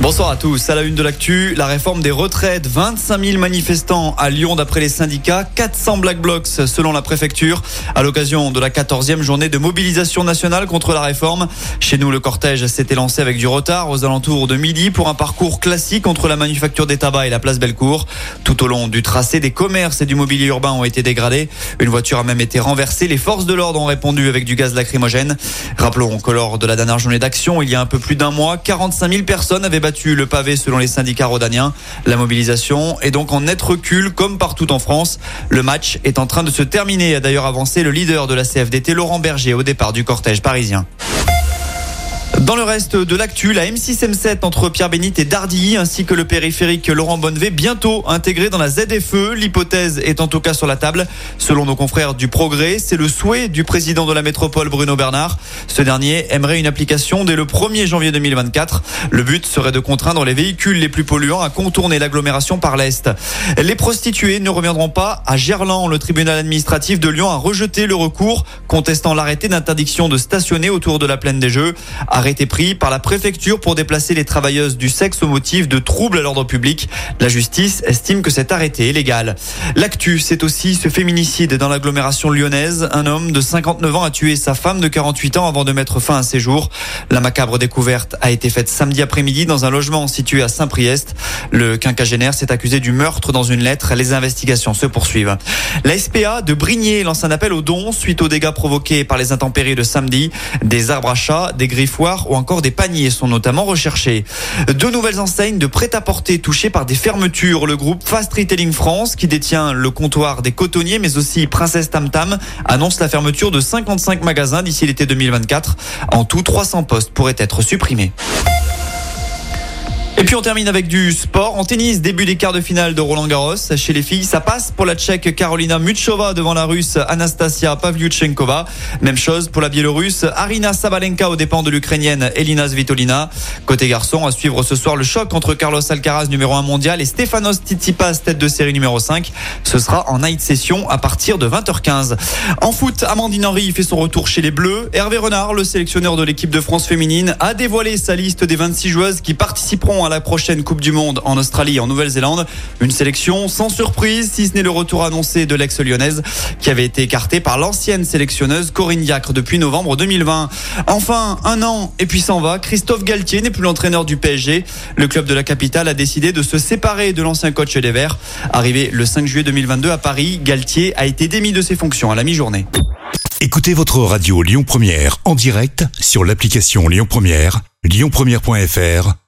Bonsoir à tous. À la une de l'actu, la réforme des retraites. 25 000 manifestants à Lyon d'après les syndicats. 400 black blocs selon la préfecture. À l'occasion de la 14e journée de mobilisation nationale contre la réforme. Chez nous, le cortège s'était lancé avec du retard aux alentours de midi pour un parcours classique entre la manufacture des tabacs et la place Bellecour. Tout au long du tracé, des commerces et du mobilier urbain ont été dégradés. Une voiture a même été renversée. Les forces de l'ordre ont répondu avec du gaz lacrymogène. Rappelons que lors de la dernière journée d'action, il y a un peu plus d'un mois, 45 000 personnes avaient le pavé selon les syndicats rodaniens. La mobilisation est donc en net recul comme partout en France. Le match est en train de se terminer, a d'ailleurs avancé le leader de la CFDT, Laurent Berger, au départ du cortège parisien. Dans le reste de l'actu, la M6-M7 entre Pierre-Bénite et Dardilly, ainsi que le périphérique Laurent Bonnevet, bientôt intégré dans la ZFE. L'hypothèse est en tout cas sur la table. Selon nos confrères du Progrès, c'est le souhait du président de la métropole, Bruno Bernard. Ce dernier aimerait une application dès le 1er janvier 2024. Le but serait de contraindre les véhicules les plus polluants à contourner l'agglomération par l'Est. Les prostituées ne reviendront pas à Gerland. Le tribunal administratif de Lyon a rejeté le recours contestant l'arrêté d'interdiction de stationner autour de la plaine des Jeux été pris par la préfecture pour déplacer les travailleuses du sexe au motif de troubles à l'ordre public. La justice estime que cet arrêté est légal. L'actu, c'est aussi ce féminicide dans l'agglomération lyonnaise. Un homme de 59 ans a tué sa femme de 48 ans avant de mettre fin à ses jours. La macabre découverte a été faite samedi après-midi dans un logement situé à Saint-Priest. Le quinquagénaire s'est accusé du meurtre dans une lettre. Les investigations se poursuivent. La SPA de Brigné lance un appel aux dons suite aux dégâts provoqués par les intempéries de samedi. Des arbres à chat, des griffoirs ou encore des paniers sont notamment recherchés. Deux nouvelles enseignes de prêt-à-porter touchées par des fermetures. Le groupe Fast Retailing France, qui détient le comptoir des cotonniers, mais aussi Princesse Tam Tam, annonce la fermeture de 55 magasins d'ici l'été 2024. En tout, 300 postes pourraient être supprimés. Et puis on termine avec du sport. En tennis, début des quarts de finale de Roland Garros. Chez les filles, ça passe pour la Tchèque Carolina Muchova devant la Russe Anastasia Pavlyuchenkova. Même chose pour la Biélorusse Arina Sabalenka aux dépens de l'Ukrainienne Elina Svitolina. Côté garçon, à suivre ce soir le choc entre Carlos Alcaraz numéro 1 mondial et Stefanos Tsitsipas tête de série numéro 5. Ce sera en night session à partir de 20h15. En foot, Amandine Henry fait son retour chez les Bleus. Hervé Renard, le sélectionneur de l'équipe de France féminine, a dévoilé sa liste des 26 joueuses qui participeront à la prochaine Coupe du Monde en Australie et en Nouvelle-Zélande. Une sélection sans surprise, si ce n'est le retour annoncé de l'ex-lyonnaise qui avait été écartée par l'ancienne sélectionneuse Corinne Diacre depuis novembre 2020. Enfin, un an et puis s'en va. Christophe Galtier n'est plus l'entraîneur du PSG. Le club de la capitale a décidé de se séparer de l'ancien coach des Verts. Arrivé le 5 juillet 2022 à Paris, Galtier a été démis de ses fonctions à la mi-journée. Écoutez votre radio Lyon Première en direct sur l'application Lyon Première, lyonpremière.fr